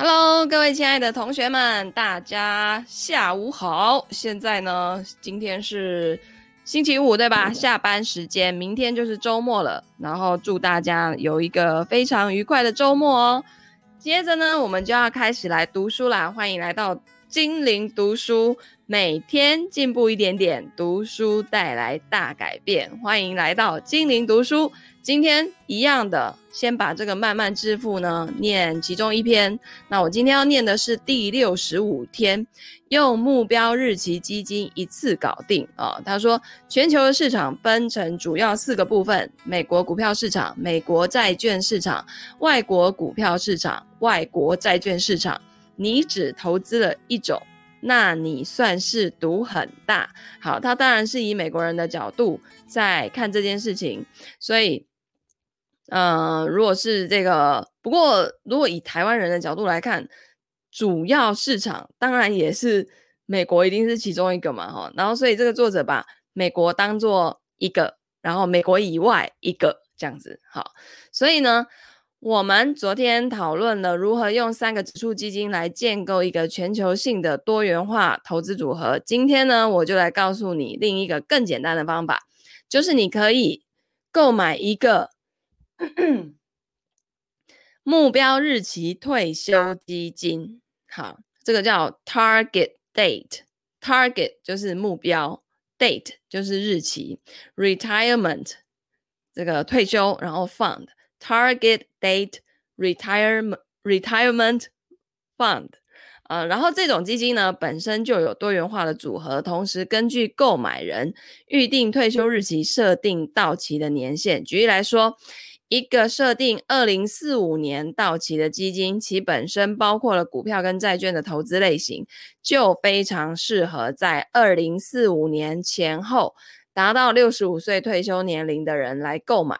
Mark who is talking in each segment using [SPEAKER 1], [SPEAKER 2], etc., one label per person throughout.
[SPEAKER 1] Hello，各位亲爱的同学们，大家下午好。现在呢，今天是星期五，对吧？下班时间，明天就是周末了。然后祝大家有一个非常愉快的周末哦。接着呢，我们就要开始来读书啦。欢迎来到精灵读书，每天进步一点点，读书带来大改变。欢迎来到精灵读书。今天一样的，先把这个慢慢致富呢念其中一篇。那我今天要念的是第六十五天，用目标日期基金一次搞定啊、他说，全球的市场分成主要四个部分：美国股票市场、美国债券市场、外国股票市场、外国债券市场。你只投资了一种，那你算是赌很大。好，他当然是以美国人的角度在看这件事情，所以。呃，如果是这个，不过如果以台湾人的角度来看，主要市场当然也是美国，一定是其中一个嘛，哈。然后，所以这个作者把美国当做一个，然后美国以外一个这样子，好。所以呢，我们昨天讨论了如何用三个指数基金来建构一个全球性的多元化投资组合。今天呢，我就来告诉你另一个更简单的方法，就是你可以购买一个。目标日期退休基金，好，这个叫 target date，target 就是目标，date 就是日期，retirement 这个退休，然后 fund Target date retirement retirement fund，呃，然后这种基金呢本身就有多元化的组合，同时根据购买人预定退休日期设定到期的年限，举例来说。一个设定二零四五年到期的基金，其本身包括了股票跟债券的投资类型，就非常适合在二零四五年前后达到六十五岁退休年龄的人来购买。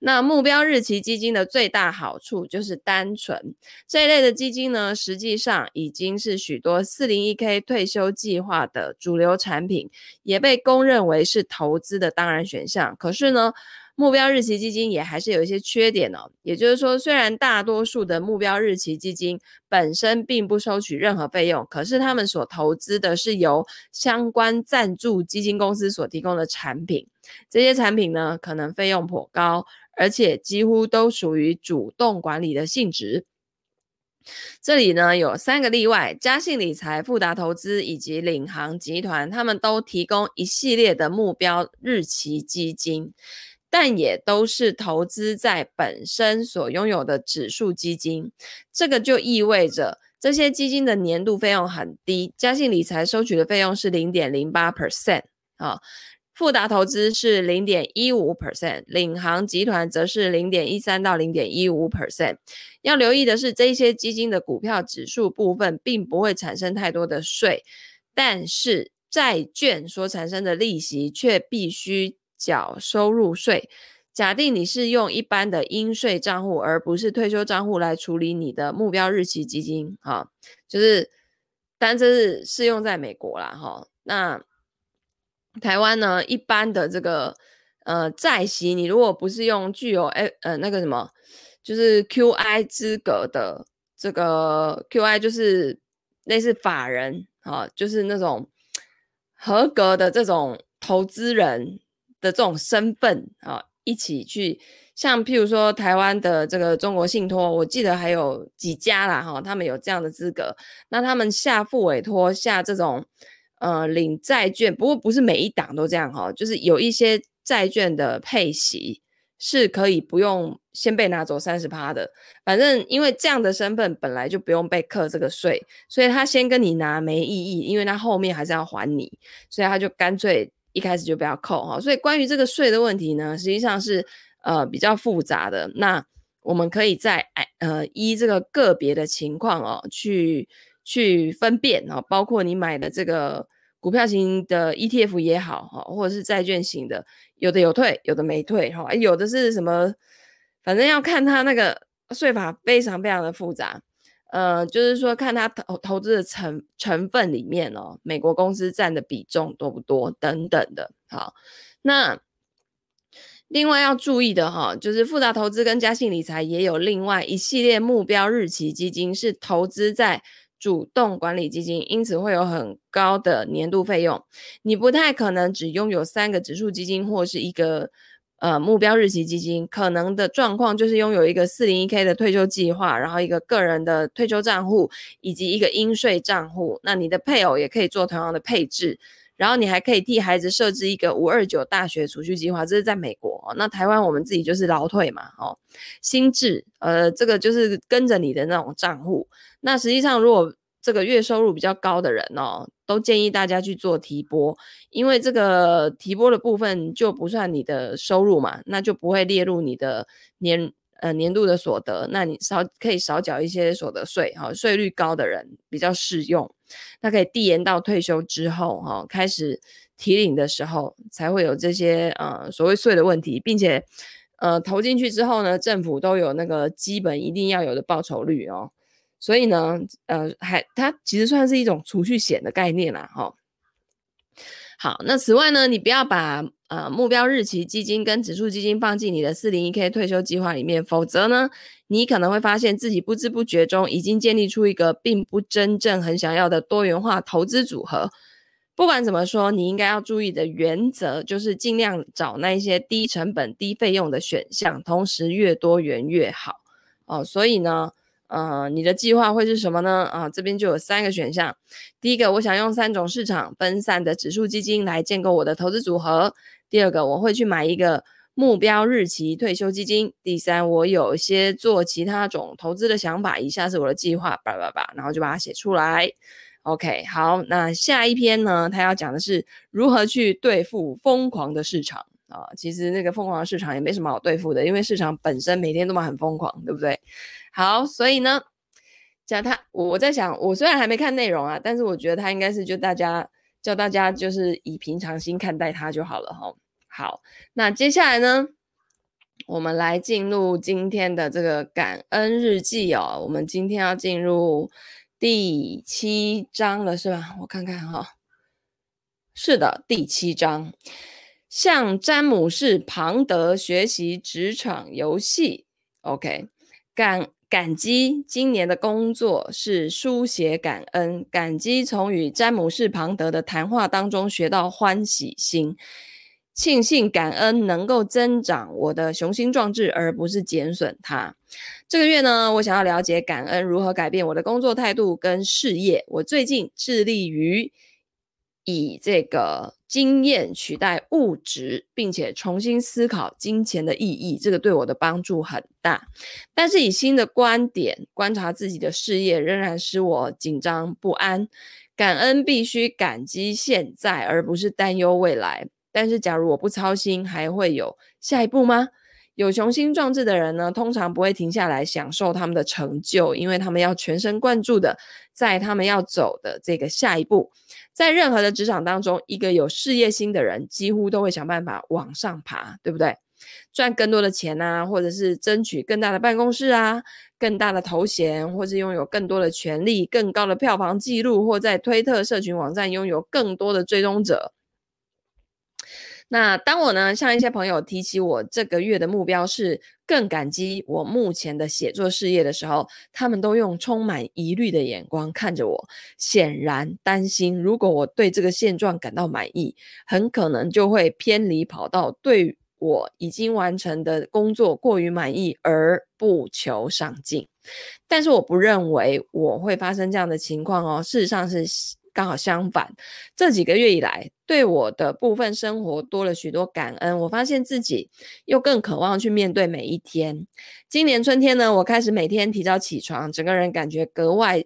[SPEAKER 1] 那目标日期基金的最大好处就是单纯，这一类的基金呢，实际上已经是许多四零一 K 退休计划的主流产品，也被公认为是投资的当然选项。可是呢，目标日期基金也还是有一些缺点哦，也就是说，虽然大多数的目标日期基金本身并不收取任何费用，可是他们所投资的是由相关赞助基金公司所提供的产品，这些产品呢，可能费用颇高，而且几乎都属于主动管理的性质。这里呢，有三个例外：嘉信理财、富达投资以及领航集团，他们都提供一系列的目标日期基金。但也都是投资在本身所拥有的指数基金，这个就意味着这些基金的年度费用很低。嘉信理财收取的费用是零点零八 percent 啊，富达投资是零点一五 percent，领航集团则是零点一三到零点一五 percent。要留意的是，这些基金的股票指数部分并不会产生太多的税，但是债券所产生的利息却必须。缴收入税。假定你是用一般的应税账户，而不是退休账户来处理你的目标日期基金，哈，就是，但这是适用在美国啦，哈。那台湾呢？一般的这个呃债息，你如果不是用具有诶呃那个什么，就是 QI 资格的这个 QI，就是类似法人啊，就是那种合格的这种投资人。的这种身份啊，一起去，像譬如说台湾的这个中国信托，我记得还有几家啦哈，他们有这样的资格，那他们下复委托下这种呃领债券，不过不是每一档都这样哈，就是有一些债券的配息是可以不用先被拿走三十趴的，反正因为这样的身份本来就不用被课这个税，所以他先跟你拿没意义，因为他后面还是要还你，所以他就干脆。一开始就不要扣哈，所以关于这个税的问题呢，实际上是呃比较复杂的。那我们可以在呃依这个个别的情况哦，去去分辨哦，包括你买的这个股票型的 ETF 也好哈，或者是债券型的，有的有退，有的没退哈，有的是什么，反正要看它那个税法非常非常的复杂。呃，就是说，看它投投资的成成分里面哦，美国公司占的比重多不多等等的。好，那另外要注意的哈，就是复杂投资跟嘉信理财也有另外一系列目标日期基金，是投资在主动管理基金，因此会有很高的年度费用。你不太可能只拥有三个指数基金或是一个呃目标日期基金，可能的状况就是拥有一个四零一 K 的退休计划，然后一个个人的退休账户以及一个应税账户。那你的配偶也可以做同样的配置。然后你还可以替孩子设置一个五二九大学储蓄计划，这是在美国。那台湾我们自己就是劳退嘛，哦，新制，呃，这个就是跟着你的那种账户。那实际上，如果这个月收入比较高的人哦，都建议大家去做提拨，因为这个提拨的部分就不算你的收入嘛，那就不会列入你的年。呃，年度的所得，那你少可以少缴一些所得税，哈、税率高的人比较适用。那可以递延到退休之后，哈、开始提领的时候才会有这些呃所谓税的问题，并且呃投进去之后呢，政府都有那个基本一定要有的报酬率哦。所以呢，呃，还它其实算是一种储蓄险的概念啦，哈、好，那此外呢，你不要把呃目标日期基金跟指数基金放进你的四零一 K 退休计划里面，否则呢，你可能会发现自己不知不觉中已经建立出一个并不真正很想要的多元化投资组合。不管怎么说，你应该要注意的原则就是尽量找那些低成本、低费用的选项，同时越多元越好哦。所以呢。呃，你的计划会是什么呢？啊，这边就有三个选项。第一个，我想用三种市场分散的指数基金来建构我的投资组合。第二个，我会去买一个目标日期退休基金。第三，我有一些做其他种投资的想法。以下是我的计划，叭叭叭，然后就把它写出来。OK，好，那下一篇呢？他要讲的是如何去对付疯狂的市场啊。其实那个疯狂的市场也没什么好对付的，因为市场本身每天都嘛很疯狂，对不对？好，所以呢，讲他，我在想，我虽然还没看内容啊，但是我觉得他应该是就大家叫大家就是以平常心看待他就好了哈。好，那接下来呢，我们来进入今天的这个感恩日记哦。我们今天要进入第七章了，是吧？我看看哈，是的，第七章，向詹姆士·庞德学习职场游戏。OK，感。感激今年的工作是书写感恩，感激从与詹姆士·庞德的谈话当中学到欢喜心，庆幸感恩能够增长我的雄心壮志，而不是减损它。这个月呢，我想要了解感恩如何改变我的工作态度跟事业。我最近致力于以这个。经验取代物质，并且重新思考金钱的意义，这个对我的帮助很大。但是以新的观点观察自己的事业，仍然使我紧张不安。感恩必须感激现在，而不是担忧未来。但是假如我不操心，还会有下一步吗？有雄心壮志的人呢，通常不会停下来享受他们的成就，因为他们要全神贯注的在他们要走的这个下一步。在任何的职场当中，一个有事业心的人几乎都会想办法往上爬，对不对？赚更多的钱啊，或者是争取更大的办公室啊，更大的头衔，或是拥有更多的权利、更高的票房记录，或在推特社群网站拥有更多的追踪者。那当我呢，向一些朋友提起我这个月的目标是更感激我目前的写作事业的时候，他们都用充满疑虑的眼光看着我，显然担心如果我对这个现状感到满意，很可能就会偏离跑道，对我已经完成的工作过于满意而不求上进。但是我不认为我会发生这样的情况哦，事实上是。刚好相反，这几个月以来，对我的部分生活多了许多感恩。我发现自己又更渴望去面对每一天。今年春天呢，我开始每天提早起床，整个人感觉格外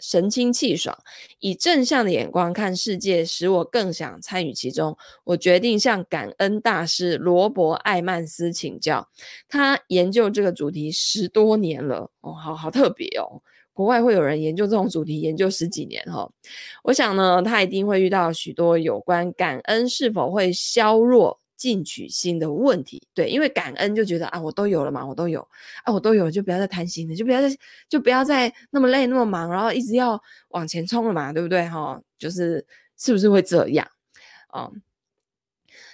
[SPEAKER 1] 神清气爽。以正向的眼光看世界，使我更想参与其中。我决定向感恩大师罗伯·艾曼斯请教，他研究这个主题十多年了。哦，好好特别哦。国外会有人研究这种主题，研究十几年哈。我想呢，他一定会遇到许多有关感恩是否会削弱进取心的问题。对，因为感恩就觉得啊，我都有了嘛，我都有啊，我都有，就不要再贪心了，就不要再就不要再那么累那么忙，然后一直要往前冲了嘛，对不对哈？就是是不是会这样啊？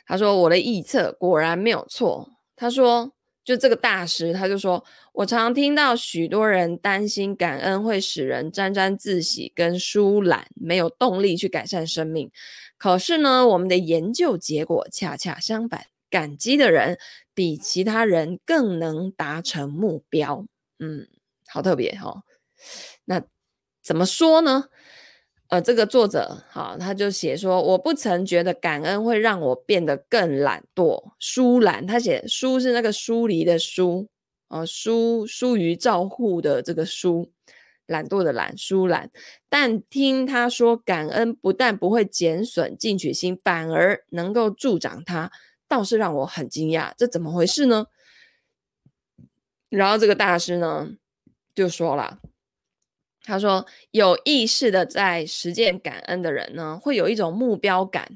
[SPEAKER 1] 他说我的预测果然没有错。他说，就这个大师，他就说我常听到许多人担心感恩会使人沾沾自喜跟疏懒，没有动力去改善生命。可是呢，我们的研究结果恰恰相反，感激的人比其他人更能达成目标。嗯，好特别哈、哦。那怎么说呢？呃，这个作者哈，他就写说，我不曾觉得感恩会让我变得更懒惰、疏懒。他写疏是那个疏离的疏，呃，疏疏于照护的这个疏。懒惰的懒，疏懒。但听他说，感恩不但不会减损进取心，反而能够助长它，倒是让我很惊讶。这怎么回事呢？然后这个大师呢就说了，他说有意识的在实践感恩的人呢，会有一种目标感，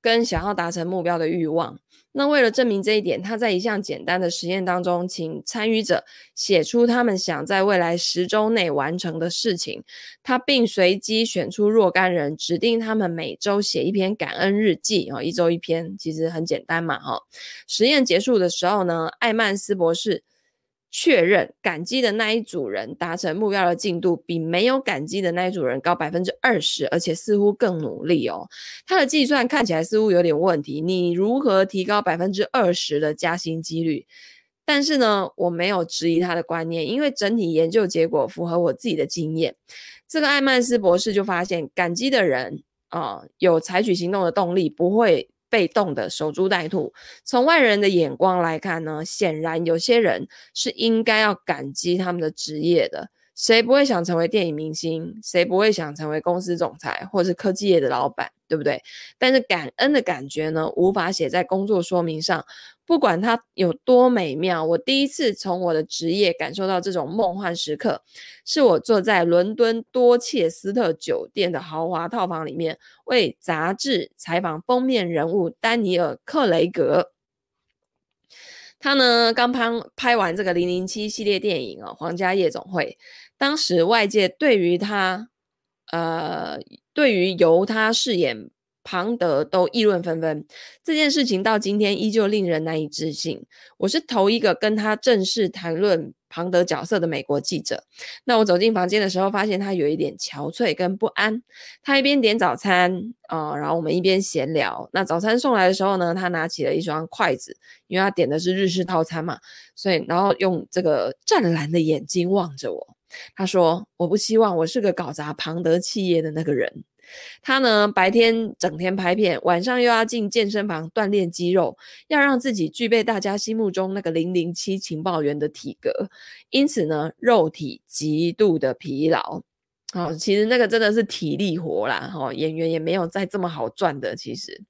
[SPEAKER 1] 跟想要达成目标的欲望。那为了证明这一点，他在一项简单的实验当中，请参与者写出他们想在未来十周内完成的事情。他并随机选出若干人，指定他们每周写一篇感恩日记啊，一周一篇，其实很简单嘛，哈。实验结束的时候呢，艾曼斯博士。确认感激的那一组人达成目标的进度比没有感激的那一组人高百分之二十，而且似乎更努力哦。他的计算看起来似乎有点问题。你如何提高百分之二十的加薪几率？但是呢，我没有质疑他的观念，因为整体研究结果符合我自己的经验。这个艾曼斯博士就发现，感激的人啊、有采取行动的动力，不会。被动的守株待兔。从外人的眼光来看呢，显然有些人是应该要感激他们的职业的。谁不会想成为电影明星？谁不会想成为公司总裁或是科技业的老板？对不对？但是感恩的感觉呢，无法写在工作说明上。不管它有多美妙，我第一次从我的职业感受到这种梦幻时刻，是我坐在伦敦多切斯特酒店的豪华套房里面，为杂志采访封面人物丹尼尔·克雷格。他呢，刚拍拍完这个《零零七》系列电影哦，《皇家夜总会》。当时外界对于他，呃，对于由他饰演。庞德都议论纷纷，这件事情到今天依旧令人难以置信。我是头一个跟他正式谈论庞德角色的美国记者。那我走进房间的时候，发现他有一点憔悴跟不安。他一边点早餐啊、然后我们一边闲聊。那早餐送来的时候呢，他拿起了一双筷子，因为他点的是日式套餐嘛，所以然后用这个湛蓝的眼睛望着我。他说：“我不希望我是个搞砸庞德企业的那个人。”他呢，白天整天拍片，晚上又要进健身房锻炼肌肉，要让自己具备大家心目中那个零零七情报员的体格，因此呢，肉体极度的疲劳。好、其实那个真的是体力活啦，哈、哦，演员也没有再这么好赚的。其实，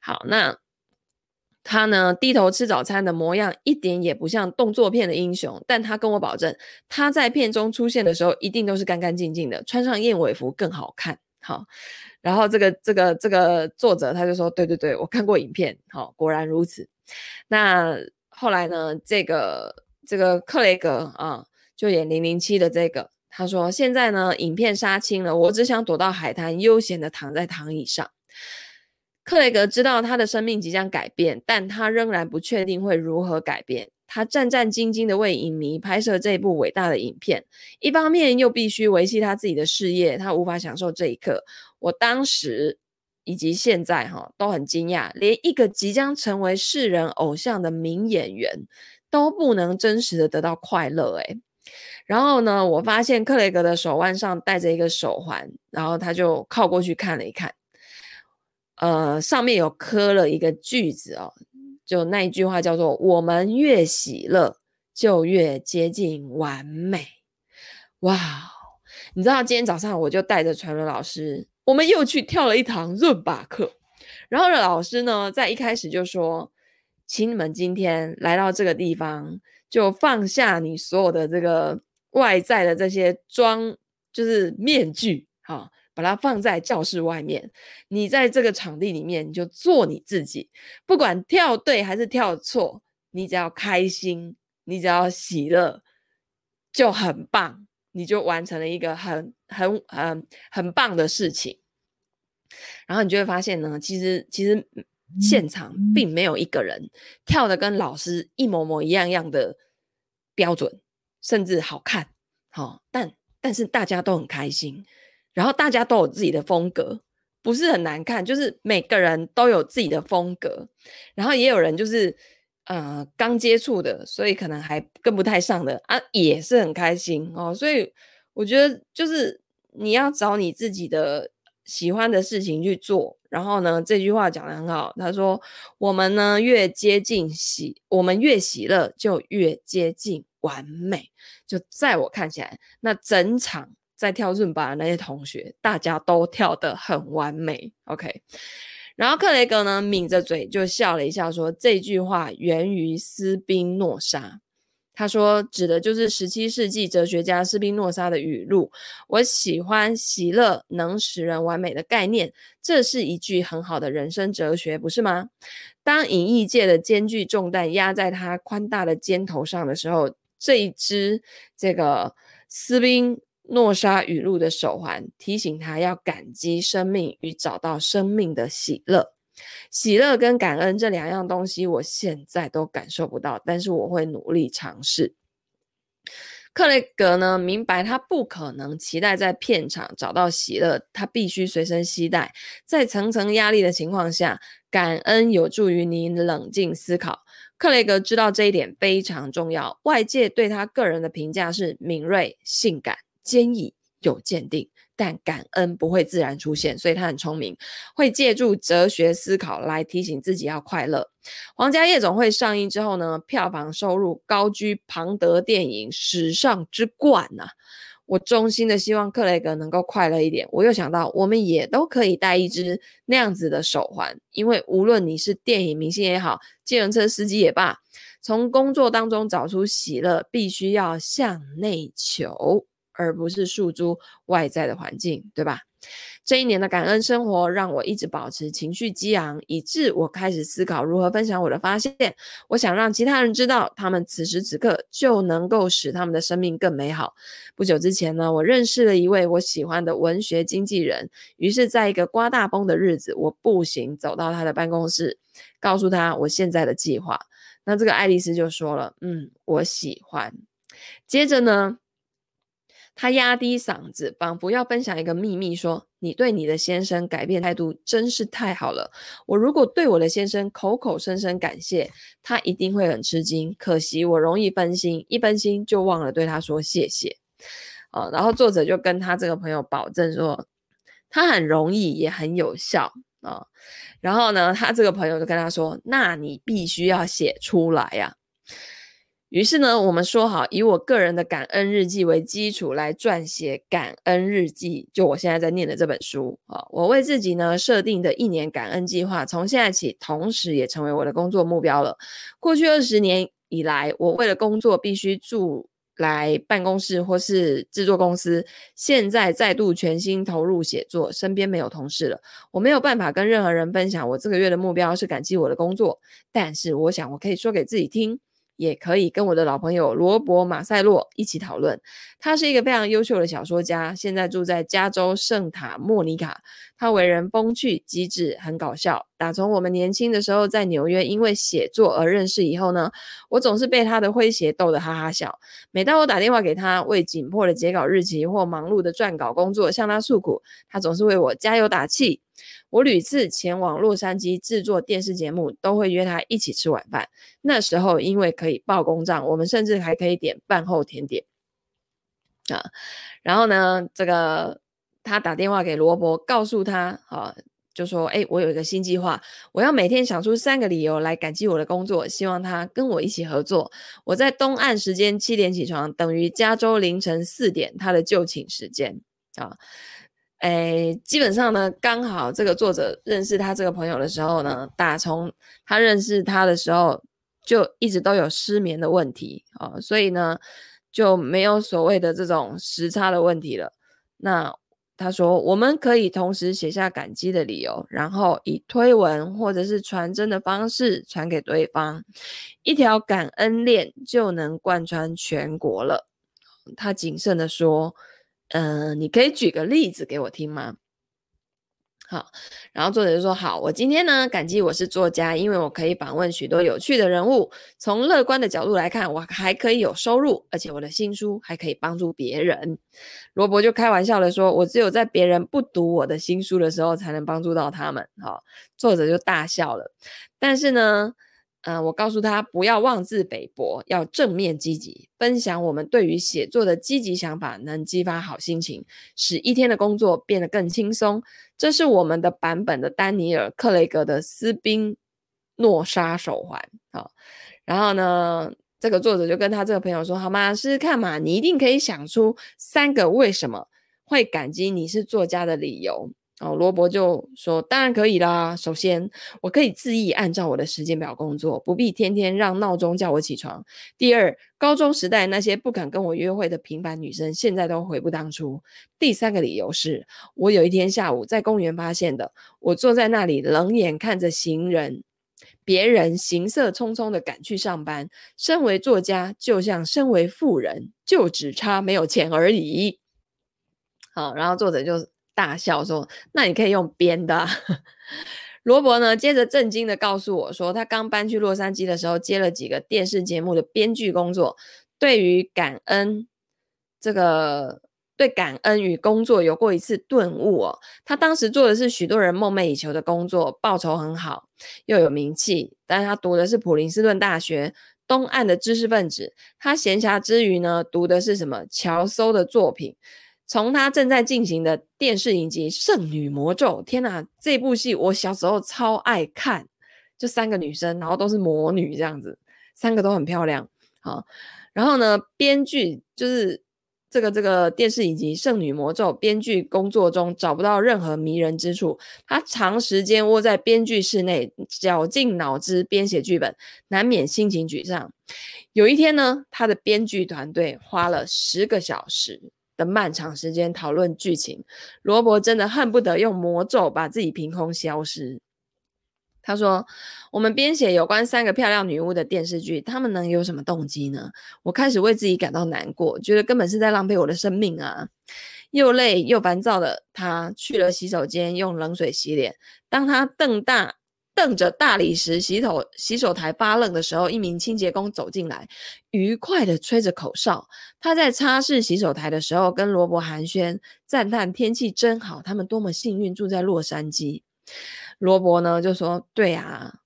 [SPEAKER 1] 好，那他呢，低头吃早餐的模样一点也不像动作片的英雄，但他跟我保证，他在片中出现的时候一定都是干干净净的，穿上燕尾服更好看。好，然后这个这个这个作者他就说，对对对，我看过影片，好，果然如此。那后来呢，这个这个克雷格啊，就演零零七的这个，他说现在呢，影片杀青了，我只想躲到海滩，悠闲的躺在躺椅上。克雷格知道他的生命即将改变，但他仍然不确定会如何改变。他战战兢兢地为影迷拍摄这部伟大的影片，一方面又必须维系他自己的事业，他无法享受这一刻。我当时以及现在哈都很惊讶，连一个即将成为世人偶像的名演员都不能真实的得到快乐诶。然后呢，我发现克雷格的手腕上戴着一个手环，然后他就靠过去看了一看，呃，上面有刻了一个句子哦。就那一句话叫做“我们越喜乐，就越接近完美”。哇，你知道今天早上我就带着传伦老师，我们又去跳了一堂润巴课。然后，老师呢在一开始就说：“请你们今天来到这个地方，就放下你所有的这个外在的这些装，就是面具，哈。”把它放在教室外面，你在这个场地里面，你就做你自己，不管跳对还是跳错，你只要开心，你只要喜乐，就很棒，你就完成了一个很很很很棒的事情。然后你就会发现呢，其实其实现场并没有一个人跳的跟老师一模模一样样的标准，甚至好看，好、哦，但但是大家都很开心，然后大家都有自己的风格，不是很难看，就是每个人都有自己的风格，然后也有人就是呃刚接触的，所以可能还跟不太上的啊，也是很开心哦，所以我觉得就是你要找你自己的。喜欢的事情去做，然后呢，这句话讲得很好。他说：“我们呢越接近喜，我们越喜乐，就越接近完美。”就在我看起来，那整场在跳伦巴的那些同学，大家都跳得很完美。OK，然后克雷格呢抿着嘴就笑了一下，说：“这句话源于斯宾诺莎。”他说，指的就是十七世纪哲学家斯宾诺莎的语录。我喜欢喜乐能使人完美的概念，这是一句很好的人生哲学，不是吗？当演艺界的艰巨重担压在他宽大的肩头上的时候，这一支这个斯宾诺莎语录的手环提醒他要感激生命与找到生命的喜乐。喜乐跟感恩这两样东西，我现在都感受不到，但是我会努力尝试。克雷格呢，明白他不可能期待在片场找到喜乐，他必须随身携带。在层层压力的情况下，感恩有助于你冷静思考。克雷格知道这一点非常重要。外界对他个人的评价是敏锐、性感、坚毅、有鉴定。但感恩不会自然出现，所以他很聪明，会借助哲学思考来提醒自己要快乐。皇家夜总会上映之后呢，票房收入高居庞德电影史上之冠呐、我衷心的希望克雷格能够快乐一点。我又想到，我们也都可以戴一只那样子的手环，因为无论你是电影明星也好，计程车司机也罢，从工作当中找出喜乐，必须要向内求。而不是诉诸外在的环境，对吧？这一年的感恩生活让我一直保持情绪激昂，以致我开始思考如何分享我的发现。我想让其他人知道，他们此时此刻就能够使他们的生命更美好。不久之前呢，我认识了一位我喜欢的文学经纪人，于是，在一个刮大风的日子，我步行走到他的办公室，告诉他我现在的计划。那这个爱丽丝就说了：“嗯，我喜欢。”接着呢，他压低嗓子，仿佛要分享一个秘密，说：“你对你的先生改变态度真是太好了。我如果对我的先生口口声声感谢，他一定会很吃惊。可惜我容易分心，一分心就忘了对他说谢谢。哦，然后作者就跟他这个朋友保证说，他很容易也很有效啊，然后呢，他这个朋友就跟他说：那你必须要写出来呀，”于是呢，我们说好以我个人的感恩日记为基础来撰写感恩日记，就我现在在念的这本书啊。我为自己呢设定的一年感恩计划，从现在起，同时也成为我的工作目标了。过去二十年以来，我为了工作必须住来办公室或是制作公司，现在再度全心投入写作，身边没有同事了，我没有办法跟任何人分享我这个月的目标是感激我的工作，但是我想我可以说给自己听。也可以跟我的老朋友罗伯·马塞洛一起讨论。他是一个非常优秀的小说家，现在住在加州圣塔莫尼卡。他为人风趣、机智、很搞笑。打从我们年轻的时候在纽约因为写作而认识以后呢，我总是被他的诙谐逗得哈哈笑。每当我打电话给他，为紧迫的截稿日期或忙碌的撰稿工作向他诉苦，他总是为我加油打气。我屡次前往洛杉矶制作电视节目，都会约他一起吃晚饭。那时候因为可以报公账，我们甚至还可以点饭后甜点啊。然后呢，这个他打电话给罗伯，告诉他啊，就说：“哎，我有一个新计划，我要每天想出三个理由来感激我的工作，希望他跟我一起合作。我在东岸时间七点起床，等于加州凌晨四点他的就寝时间啊。”诶，基本上呢，刚好这个作者认识他这个朋友的时候呢，打从他认识他的时候就一直都有失眠的问题哦，所以呢就没有所谓的这种时差的问题了。那他说，我们可以同时写下感激的理由，然后以推文或者是传真的方式传给对方，一条感恩链就能贯穿全国了。他谨慎地说。嗯、你可以举个例子给我听吗？好，然后作者就说：“好，我今天呢，感激我是作家，因为我可以访问许多有趣的人物。从乐观的角度来看，我还可以有收入，而且我的新书还可以帮助别人。”罗伯就开玩笑的说：“我只有在别人不读我的新书的时候，才能帮助到他们。”好，作者就大笑了。但是呢，嗯、我告诉他不要妄自菲薄，要正面积极，分享我们对于写作的积极想法，能激发好心情，使一天的工作变得更轻松。这是我们的版本的丹尼尔·克雷格的斯宾诺莎手环。好，然后呢，这个作者就跟他这个朋友说：“好吗？试试看嘛，你一定可以想出三个为什么会感激你是作家的理由。”哦，罗伯就说：“当然可以啦。首先，我可以自意按照我的时间表工作，不必天天让闹钟叫我起床。第二，高中时代那些不肯跟我约会的平凡女生，现在都悔不当初。第三个理由是我有一天下午在公园发现的。我坐在那里，冷眼看着行人，别人行色匆匆地赶去上班。身为作家，就像身为富人，就只差没有钱而已。好，然后作者就。”大笑说：“那你可以用编的啊。”罗伯呢，接着震惊的告诉我说：“他刚搬去洛杉矶的时候，接了几个电视节目的编剧工作。对于感恩，这个对感恩与工作有过一次顿悟哦。他当时做的是许多人梦寐以求的工作，报酬很好，又有名气。但是他读的是普林斯顿大学东岸的知识分子。他闲暇之余呢，读的是什么？乔叟的作品。”从他正在进行的电视影集《圣女魔咒》，天哪，这部戏我小时候超爱看，就三个女生，然后都是魔女这样子，三个都很漂亮。好，然后呢，编剧就是这个这个电视影集《圣女魔咒》，编剧工作中找不到任何迷人之处，他长时间窝在编剧室内，绞尽脑汁编写剧本，难免心情沮丧。有一天呢，他的编剧团队花了十个小时。的漫长时间讨论剧情，罗伯真的恨不得用魔咒把自己凭空消失。他说：“我们编写有关三个漂亮女巫的电视剧，他们能有什么动机呢？”我开始为自己感到难过，觉得根本是在浪费我的生命啊！又累又烦躁的他去了洗手间，用冷水洗脸。当他瞪大。瞪着大理石洗头洗手台发愣的时候，一名清洁工走进来，愉快地吹着口哨。他在擦拭洗手台的时候，跟罗伯寒暄，赞叹天气真好，他们多么幸运住在洛杉矶。罗伯呢就说：“对啊。”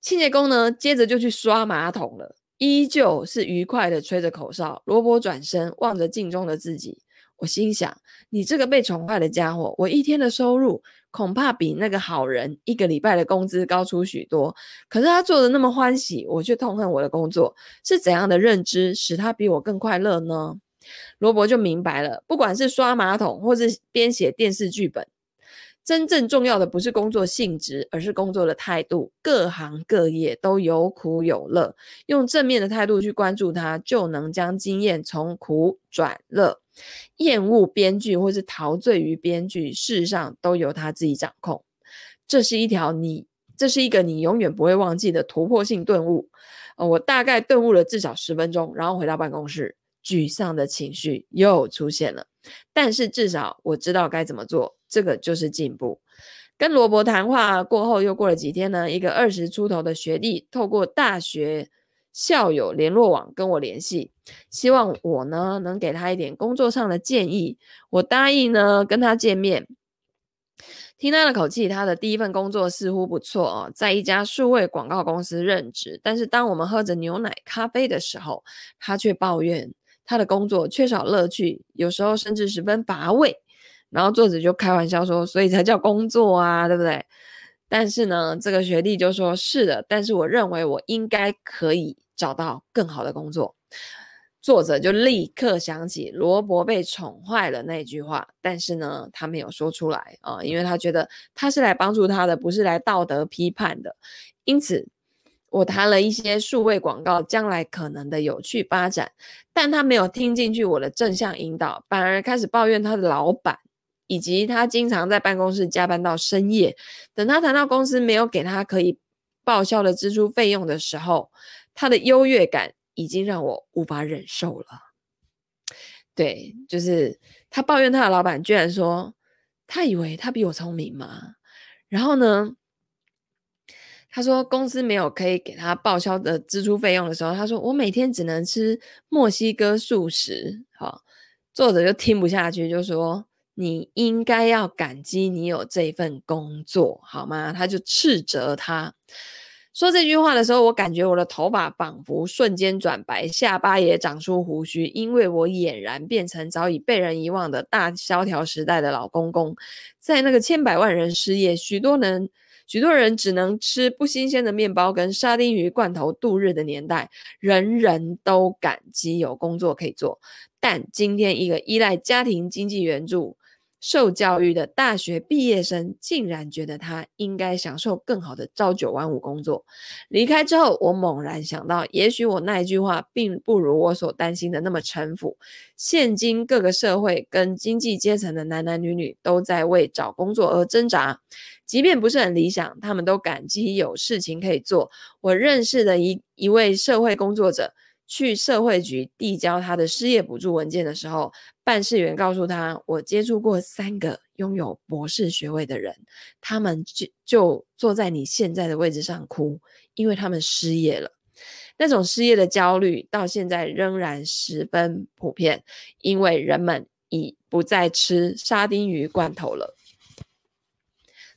[SPEAKER 1] 清洁工呢接着就去刷马桶了，依旧是愉快地吹着口哨。罗伯转身望着镜中的自己，我心想：“你这个被宠坏的家伙，我一天的收入。”恐怕比那个好人一个礼拜的工资高出许多，可是他做的那么欢喜，我却痛恨我的工作。是怎样的认知使他比我更快乐呢？罗伯就明白了，不管是刷马桶或是编写电视剧本，真正重要的不是工作性质，而是工作的态度。各行各业都有苦有乐，用正面的态度去关注它，就能将经验从苦转乐。厌恶编剧或是陶醉于编剧，事实上都由他自己掌控。这是一条你，这是一个你永远不会忘记的突破性顿悟。呃，我大概顿悟了至少十分钟，然后回到办公室，沮丧的情绪又出现了。但是至少我知道该怎么做，这个就是进步。跟罗伯谈话过后，又过了几天呢，一个二十出头的学弟透过大学。校友联络网跟我联系，希望我呢能给他一点工作上的建议。我答应呢跟他见面。听他的口气，他的第一份工作似乎不错哦，在一家数位广告公司任职。但是当我们喝着牛奶咖啡的时候，他却抱怨他的工作缺少乐趣，有时候甚至十分乏味。然后作者就开玩笑说：“所以才叫工作啊，对不对？”但是呢，这个学弟就说：“是的，但是我认为我应该可以。”找到更好的工作，作者就立刻想起罗伯被宠坏了那句话，但是呢，他没有说出来啊，因为他觉得他是来帮助他的，不是来道德批判的。因此，我谈了一些数位广告将来可能的有趣发展，但他没有听进去我的正向引导，反而开始抱怨他的老板，以及他经常在办公室加班到深夜。等他谈到公司没有给他可以报销的支出费用的时候，他的优越感已经让我无法忍受了。对，就是他抱怨他的老板，居然说他以为他比我聪明吗。然后呢，他说公司没有可以给他报销的支出费用的时候，他说我每天只能吃墨西哥素食。好，作者就听不下去，就说你应该要感激你有这份工作，好吗？他就斥责他。说这句话的时候，我感觉我的头发仿佛瞬间转白，下巴也长出胡须，因为我俨然变成早已被人遗忘的大萧条时代的老公公。在那个千百万人失业，许多人许多人只能吃不新鲜的面包跟沙丁鱼罐头度日的年代，人人都感激有工作可以做。但今天，一个依赖家庭经济援助，受教育的大学毕业生竟然觉得他应该享受更好的朝九晚五工作。离开之后，我猛然想到，也许我那一句话并不如我所担心的那么城府。现今各个社会跟经济阶层的男男女女都在为找工作而挣扎，即便不是很理想，他们都感激有事情可以做。我认识的一一位社会工作者。去社会局递交他的失业补助文件的时候，办事员告诉他：“我接触过三个拥有博士学位的人，他们就就坐在你现在的位置上哭，因为他们失业了。那种失业的焦虑到现在仍然十分普遍，因为人们已不再吃沙丁鱼罐头了。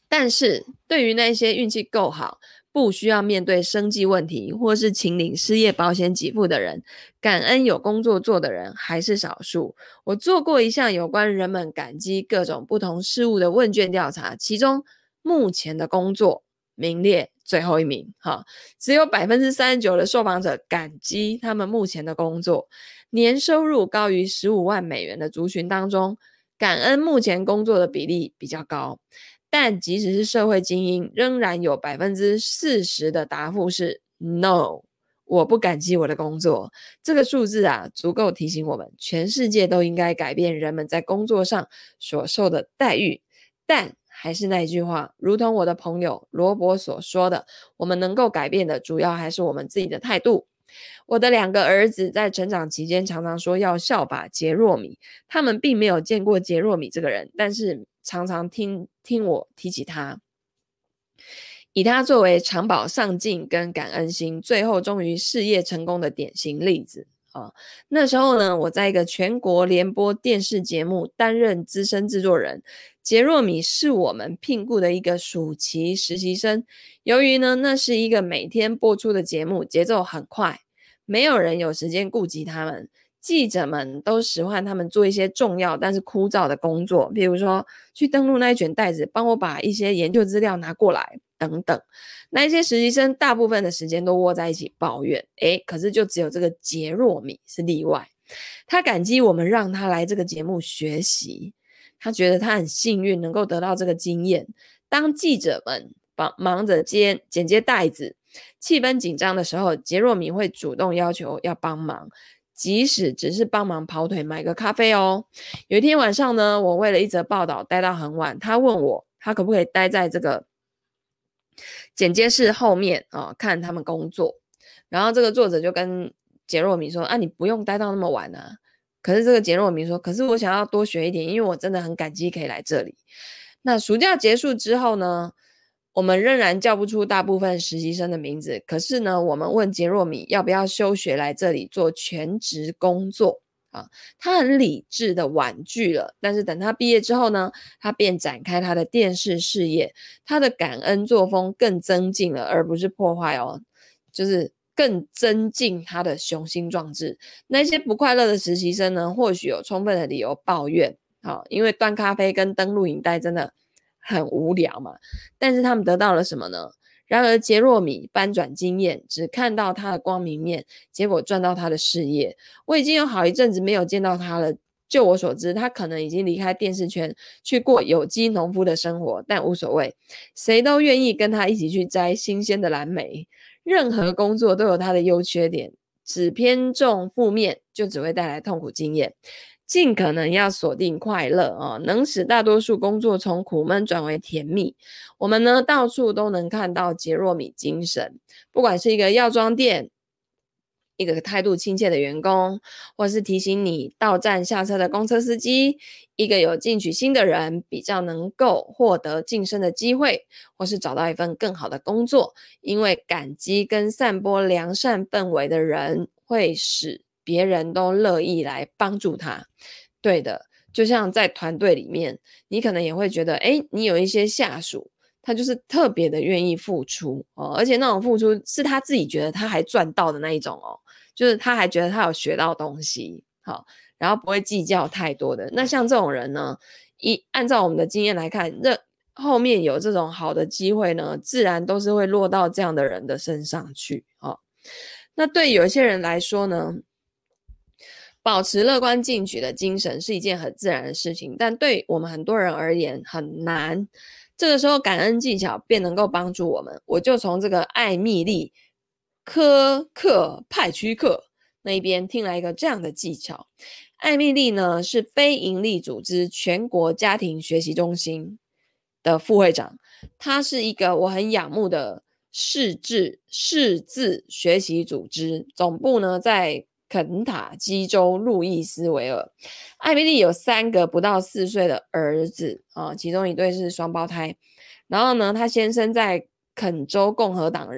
[SPEAKER 1] 但是对于那些运气够好，”不需要面对生计问题，或是请领失业保险给付的人，感恩有工作做的人还是少数。我做过一项有关人们感激各种不同事物的问卷调查，其中目前的工作名列最后一名。哈，只有百分之三十九的受访者感激他们目前的工作。年收入高于十五万美元的族群当中，感恩目前工作的比例比较高。但即使是社会精英，仍然有百分之四十的答复是 “No”，我不感激我的工作。这个数字啊，足够提醒我们，全世界都应该改变人们在工作上所受的待遇。但还是那句话，如同我的朋友罗伯所说的，我们能够改变的，主要还是我们自己的态度。我的两个儿子在成长期间常常说要效法杰若米，他们并没有见过杰若米这个人，但是。常常听听我提起他，以他作为常保上进跟感恩心，最后终于事业成功的典型例子啊。那时候呢，我在一个全国联播电视节目担任资深制作人，杰若米是我们聘雇的一个暑期实习生。由于呢，那是一个每天播出的节目，节奏很快，没有人有时间顾及他们。记者们都使唤他们做一些重要但是枯燥的工作，比如说去登录那一卷袋子，帮我把一些研究资料拿过来等等。那一些实习生大部分的时间都窝在一起抱怨，诶，可是就只有这个杰若米是例外。他感激我们让他来这个节目学习，他觉得他很幸运能够得到这个经验。当记者们忙忙着接剪接袋子，气氛紧张的时候，杰若米会主动要求要帮忙。即使只是帮忙跑腿买个咖啡哦。有一天晚上呢，我为了一则报道待到很晚，他问我他可不可以待在这个剪接室后面啊，看他们工作。然后这个作者就跟杰若米说：“啊，你不用待到那么晚啊。”可是这个杰若米说：“可是我想要多学一点，因为我真的很感激可以来这里。”那暑假结束之后呢，我们仍然叫不出大部分实习生的名字，可是呢，我们问杰若米要不要休学来这里做全职工作啊？他很理智的婉拒了。但是等他毕业之后呢，他便展开他的电视事业。他的感恩作风更增进了，而不是破坏哦，就是更增进他的雄心壮志。那些不快乐的实习生呢，或许有充分的理由抱怨，啊，因为端咖啡跟登录影带真的。很无聊嘛，但是他们得到了什么呢？然而杰糯米翻转经验，只看到他的光明面，结果赚到他的事业。我已经有好一阵子没有见到他了。就我所知，他可能已经离开电视圈，去过有机农夫的生活，但无所谓，谁都愿意跟他一起去摘新鲜的蓝莓。任何工作都有它的优缺点，只偏重负面，就只会带来痛苦经验。尽可能要锁定快乐啊，能使大多数工作从苦闷转为甜蜜。我们呢，到处都能看到杰若米精神，不管是一个药妆店、一个态度亲切的员工，或是提醒你到站下车的公车司机，一个有进取心的人，比较能够获得晋升的机会，或是找到一份更好的工作。因为感激跟散播良善氛围的人，会使别人都乐意来帮助他。对的，就像在团队里面，你可能也会觉得，诶，你有一些下属。他就是特别的愿意付出哦，而且那种付出是他自己觉得他还赚到的那一种哦，就是他还觉得他有学到东西，好，然后不会计较太多的。那像这种人呢，一按照我们的经验来看，那后面有这种好的机会呢，自然都是会落到这样的人的身上去哦。那对有些人来说呢，保持乐观进取的精神是一件很自然的事情，但对我们很多人而言很难。这个时候，感恩技巧便能够帮助我们。我就从这个艾米丽·科克派屈克那边听来一个这样的技巧。艾米丽呢是非营利组织全国家庭学习中心的副会长，她是一个我很仰慕的识字识字学习组织，总部呢在。肯塔基州路易斯维尔，艾米丽有三个不到四岁的儿子啊，其中一对是双胞胎。然后呢，他先生在肯州共和党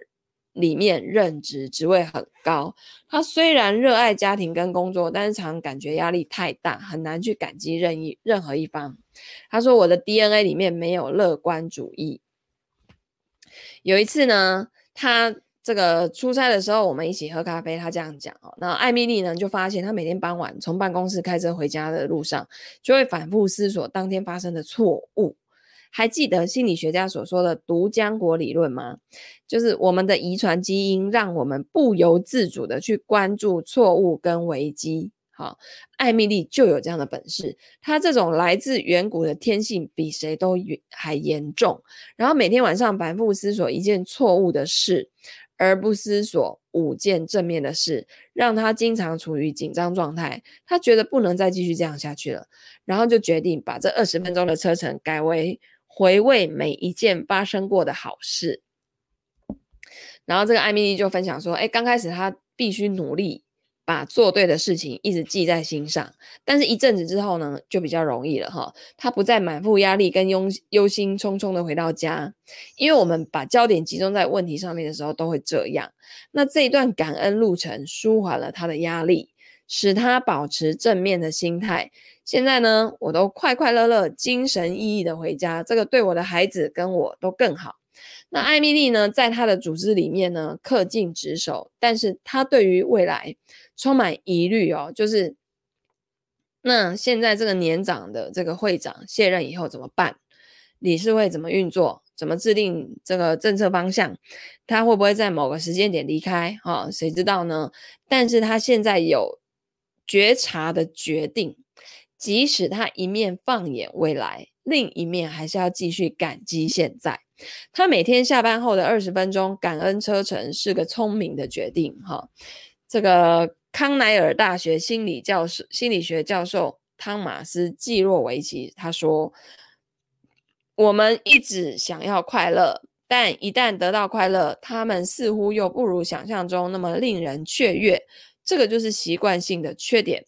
[SPEAKER 1] 里面任职，职位很高。他虽然热爱家庭跟工作，但是常感觉压力太大，很难去感激任意任何一方。他说：“我的 DNA 里面没有乐观主义。”有一次呢，他。这个出差的时候，我们一起喝咖啡。他这样讲哦，那艾米丽呢就发现，她每天傍晚从办公室开车回家的路上，就会反复思索当天发生的错误。还记得心理学家所说的毒浆果理论吗？就是我们的遗传基因让我们不由自主的去关注错误跟危机。好，艾米丽就有这样的本事，她这种来自远古的天性比谁都还严重。然后每天晚上反复思索一件错误的事。而不思索五件正面的事，让他经常处于紧张状态。他觉得不能再继续这样下去了，然后就决定把这二十分钟的车程改为回味每一件发生过的好事。然后这个艾米丽就分享说：“哎，刚开始他必须努力。”把做对的事情一直记在心上，但是一阵子之后呢，就比较容易了哈。他不再满腹压力跟忧忧心忡忡的回到家，因为我们把焦点集中在问题上面的时候都会这样。那这一段感恩路程舒缓了他的压力，使他保持正面的心态。现在呢，我都快快乐乐、精神奕奕的回家，这个对我的孩子跟我都更好。那艾米丽呢，在她的组织里面呢，恪尽职守，但是她对于未来充满疑虑哦。就是那现在这个年长的这个会长卸任以后怎么办？理事会怎么运作？怎么制定这个政策方向？他会不会在某个时间点离开？哈、哦，谁知道呢？但是他现在有觉察的决定，即使他一面放眼未来，另一面还是要继续感激现在。他每天下班后的二十分钟感恩车程是个聪明的决定，哈。这个康奈尔大学心理教授、心理学教授汤马斯·季洛维奇他说：“我们一直想要快乐，但一旦得到快乐，他们似乎又不如想象中那么令人雀跃。这个就是习惯性的缺点。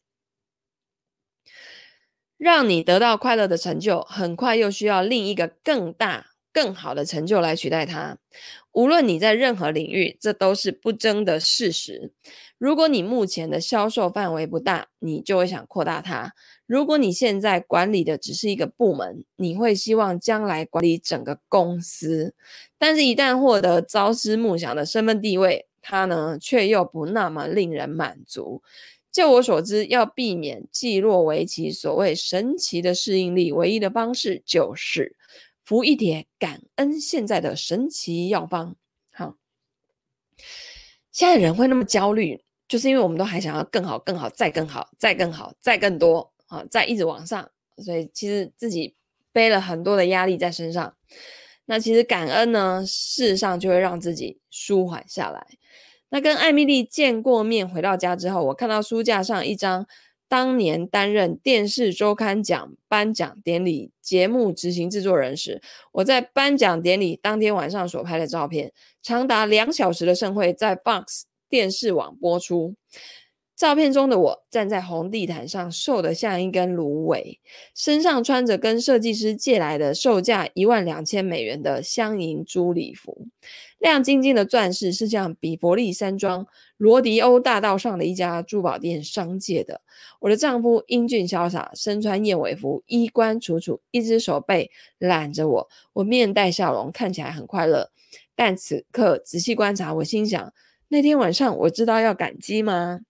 [SPEAKER 1] 让你得到快乐的成就，很快又需要另一个更大。”更好的成就来取代它。无论你在任何领域，这都是不争的事实。如果你目前的销售范围不大，你就会想扩大它；如果你现在管理的只是一个部门，你会希望将来管理整个公司。但是，一旦获得朝思暮想的身份地位，它呢，却又不那么令人满足。就我所知，要避免季洛维奇所谓神奇的适应力，唯一的方式就是。服一帖感恩现在的神奇药方。好，现在人会那么焦虑，就是因为我们都还想要更好、更好、再更好、再更好、再更多啊，再一直往上，所以其实自己背了很多的压力在身上。那其实感恩呢，事实上就会让自己舒缓下来。那跟艾米丽见过面，回到家之后，我看到书架上一张。当年担任电视周刊奖颁奖典礼节目执行制作人时，我在颁奖典礼当天晚上所拍的照片，长达两小时的盛会在 Fox 电视网播出。照片中的我站在红地毯上，瘦得像一根芦苇，身上穿着跟设计师借来的售价一万两千美元的镶银珠礼服，亮晶晶的钻石是像比佛利山庄罗迪欧大道上的一家珠宝店商界的。我的丈夫英俊潇洒，身穿燕尾服，衣冠楚楚，一只手背揽着我，我面带笑容，看起来很快乐。但此刻仔细观察，我心想：那天晚上我知道要感激吗？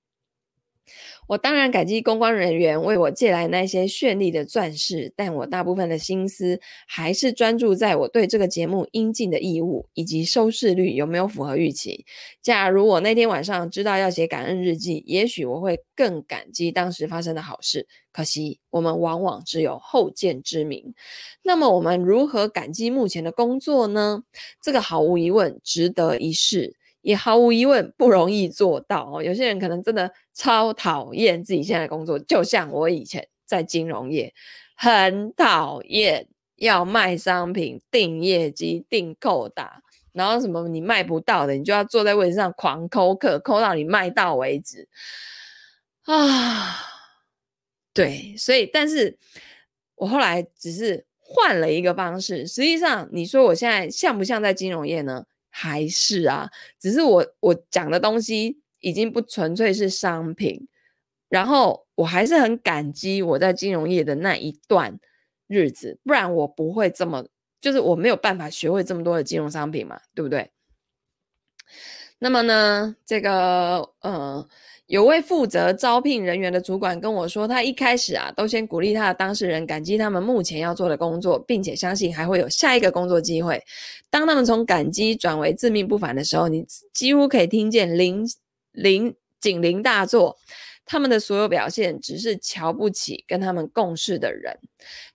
[SPEAKER 1] 我当然感激公关人员为我借来那些绚丽的钻石，但我大部分的心思还是专注在我对这个节目应尽的义务以及收视率有没有符合预期。假如我那天晚上知道要写感恩日记，也许我会更感激当时发生的好事。可惜我们往往只有后见之明。那么我们如何感激目前的工作呢？这个毫无疑问值得一试。也毫无疑问不容易做到哦。有些人可能真的超讨厌自己现在的工作，就像我以前在金融业，很讨厌要卖商品、订业绩、订扣打，然后什么你卖不到的，你就要坐在位置上狂扣客，扣到你卖到为止啊。对，所以但是我后来只是换了一个方式。实际上，你说我现在像不像在金融业呢？还是啊，只是我我讲的东西已经不纯粹是商品，然后我还是很感激我在金融业的那一段日子，不然我不会这么，就是我没有办法学会这么多的金融商品嘛，对不对？那么呢，这个呃。有位负责招聘人员的主管跟我说，他一开始啊，都先鼓励他的当事人感激他们目前要做的工作，并且相信还会有下一个工作机会。当他们从感激转为自命不凡的时候，你几乎可以听见铃铃警铃大作。他们的所有表现只是瞧不起跟他们共事的人。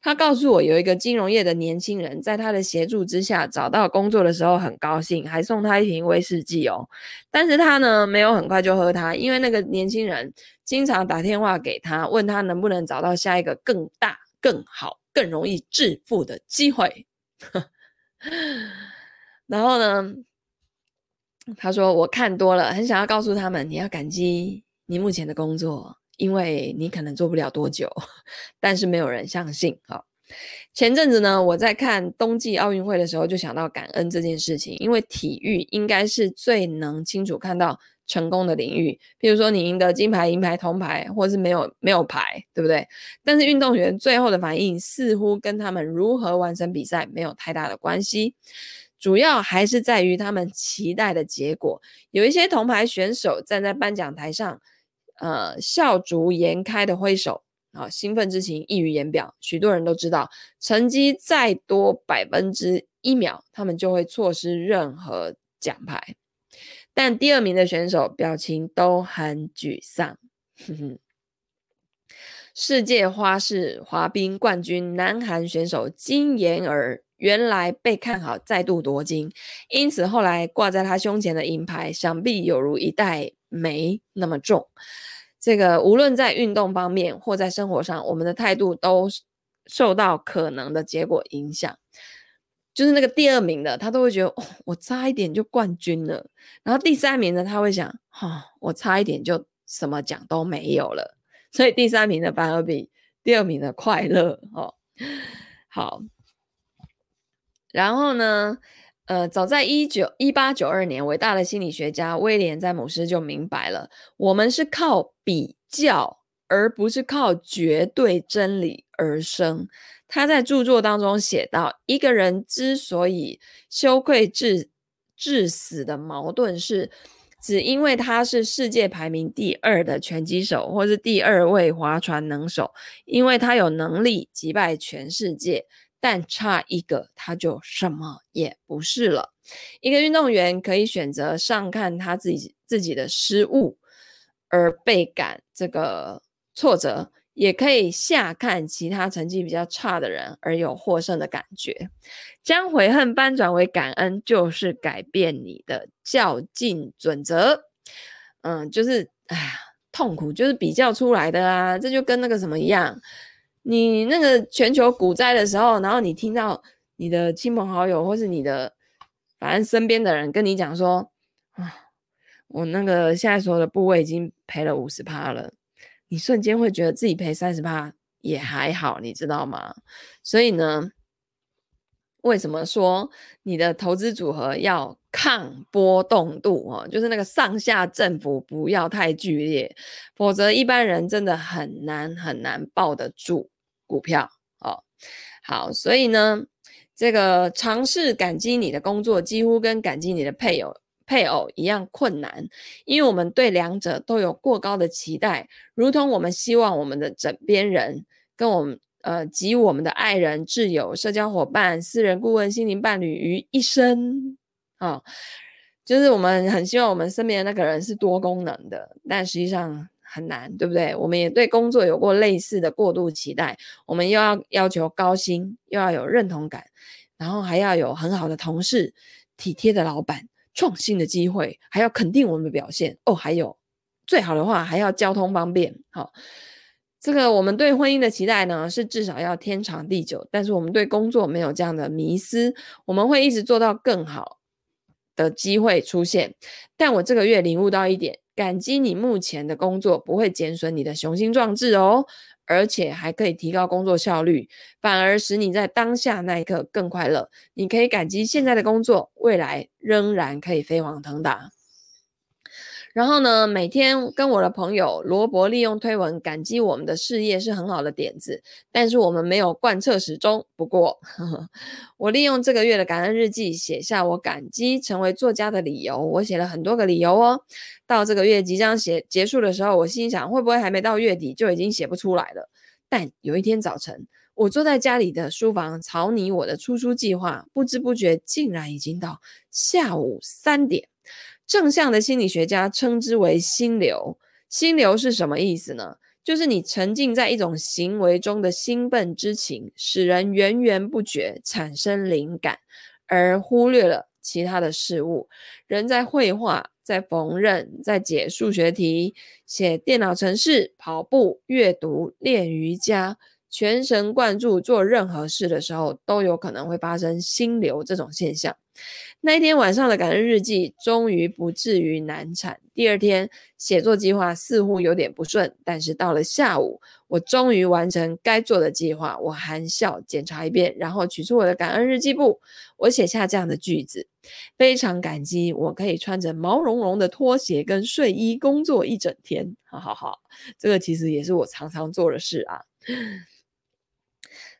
[SPEAKER 1] 他告诉我，有一个金融业的年轻人在他的协助之下找到工作的时候很高兴，还送他一瓶威士忌哦。但是他呢，没有很快就喝它，因为那个年轻人经常打电话给他，问他能不能找到下一个更大、更好、更容易致富的机会。然后呢，他说我看多了，很想要告诉他们，你要感激。你目前的工作，因为你可能做不了多久，但是没有人相信。好，前阵子呢，我在看冬季奥运会的时候，就想到感恩这件事情，因为体育应该是最能清楚看到成功的领域。比如说，你赢得金牌、银牌、铜牌，或是没有没有牌，对不对？但是运动员最后的反应似乎跟他们如何完成比赛没有太大的关系。主要还是在于他们期待的结果。有一些铜牌选手站在颁奖台上。呃，笑逐颜开的挥手啊，兴奋之情溢于言表。许多人都知道，成绩再多百分之一秒，他们就会错失任何奖牌。但第二名的选手表情都很沮丧。世界花式滑冰冠军南韩选手金妍儿，原来被看好再度夺金，因此后来挂在他胸前的银牌，想必有如一袋没那么重。这个无论在运动方面或在生活上，我们的态度都受到可能的结果影响。就是那个第二名的，他都会觉得哦，我差一点就冠军了。然后第三名的，他会想，哈、我差一点就什么奖都没有了。所以第三名的反而比第二名的快乐哦。好，然后呢？呃，早在一九一八九二年，伟大的心理学家威廉詹姆斯就明白了，我们是靠比较，而不是靠绝对真理而生。他在著作当中写道：一个人之所以羞愧至至死的矛盾是，只因为他是世界排名第二的拳击手，或是第二位划船能手，因为他有能力击败全世界。但差一个，他就什么也不是了。一个运动员可以选择上看他自己自己的失误而倍感这个挫折，也可以下看其他成绩比较差的人而有获胜的感觉。将悔恨搬转为感恩，就是改变你的较劲准则。嗯，就是哎呀，痛苦就是比较出来的啊，这就跟那个什么一样。你那个全球股灾的时候，然后你听到你的亲朋好友或是你的反正身边的人跟你讲说，啊，我那个现在所有的部位已经赔了五十趴了，你瞬间会觉得自己赔三十趴也还好，你知道吗？所以呢，为什么说你的投资组合要抗波动度哦？就是那个上下振幅不要太剧烈，否则一般人真的很难很难抱得住股票哦。好，所以呢，这个尝试感激你的工作，几乎跟感激你的配偶。配偶一样困难，因为我们对两者都有过高的期待，如同我们希望我们的枕边人跟我们呃及我们的爱人、挚友、社交伙伴、私人顾问、心灵伴侣于一身啊、就是我们很希望我们身边的那个人是多功能的，但实际上很难，对不对？我们也对工作有过类似的过度期待，我们又要要求高薪，又要有认同感，然后还要有很好的同事、体贴的老板。创新的机会，还要肯定我们的表现哦。还有最好的话，还要交通方便。好，这个我们对婚姻的期待呢，是至少要天长地久。但是我们对工作没有这样的迷思，我们会一直做到更好的机会出现。但我这个月领悟到一点，感激你目前的工作，不会减损你的雄心壮志哦。而且还可以提高工作效率，反而使你在当下那一刻更快乐。你可以感激现在的工作，未来仍然可以飞黄腾达。然后呢，每天跟我的朋友罗伯利用推文感激我们的事业是很好的点子，但是我们没有贯彻始终。不过呵呵，我利用这个月的感恩日记写下我感激成为作家的理由。我写了很多个理由哦。到这个月即将写结束的时候，我心想会不会还没到月底就已经写不出来了？但有一天早晨，我坐在家里的书房草拟我的出书计划，不知不觉竟然已经到下午三点。正向的心理学家称之为心流。心流是什么意思呢？就是你沉浸在一种行为中的兴奋之情，使人源源不绝产生灵感，而忽略了其他的事物。人在绘画、在缝纫、在解数学题、写电脑程式、跑步、阅读、练瑜伽。全神贯注做任何事的时候，都有可能会发生心流这种现象。那一天晚上的感恩日记终于不至于难产。第二天写作计划似乎有点不顺，但是到了下午，我终于完成该做的计划。我含笑检查一遍，然后取出我的感恩日记簿，我写下这样的句子：非常感激我可以穿着毛茸茸的拖鞋跟睡衣工作一整天。好好好，这个其实也是我常常做的事啊。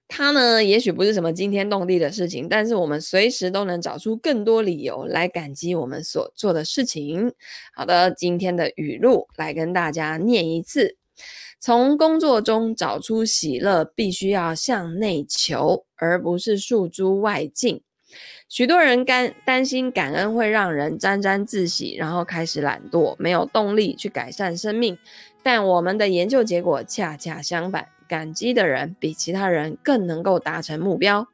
[SPEAKER 1] 它呢，也许不是什么惊天动地的事情，但是我们随时都能找出更多理由来感激我们所做的事情。好的，今天的语录来跟大家念一次：从工作中找出喜乐，必须要向内求，而不是诉诸外境。许多人担担心感恩会让人沾沾自喜，然后开始懒惰，没有动力去改善生命。但我们的研究结果恰恰相反。感激的人比其他人更能够达成目标。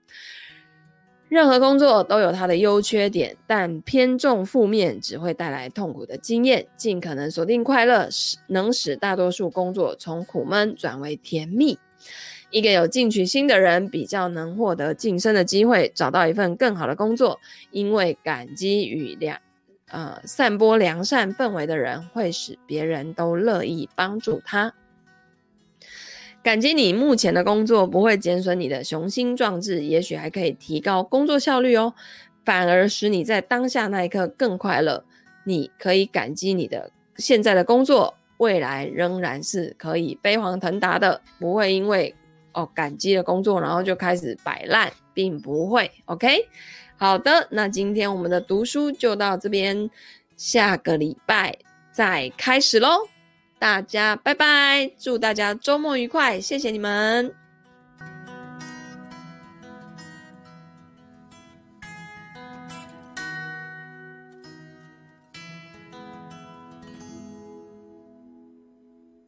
[SPEAKER 1] 任何工作都有它的优缺点，但偏重负面只会带来痛苦的经验。尽可能锁定快乐，使能使大多数工作从苦闷转为甜蜜。一个有进取心的人比较能获得晋升的机会，找到一份更好的工作。因为感激与良，呃，散播良善氛围的人，会使别人都乐意帮助他。感激你目前的工作不会减损你的雄心壮志，也许还可以提高工作效率哦，反而使你在当下那一刻更快乐。你可以感激你的现在的工作，未来仍然是可以飞黄腾达的，不会因为哦感激的工作然后就开始摆烂，并不会。OK，好的，那今天我们的读书就到这边，下个礼拜再开始喽。大家拜拜，祝大家周末愉快，谢谢你们。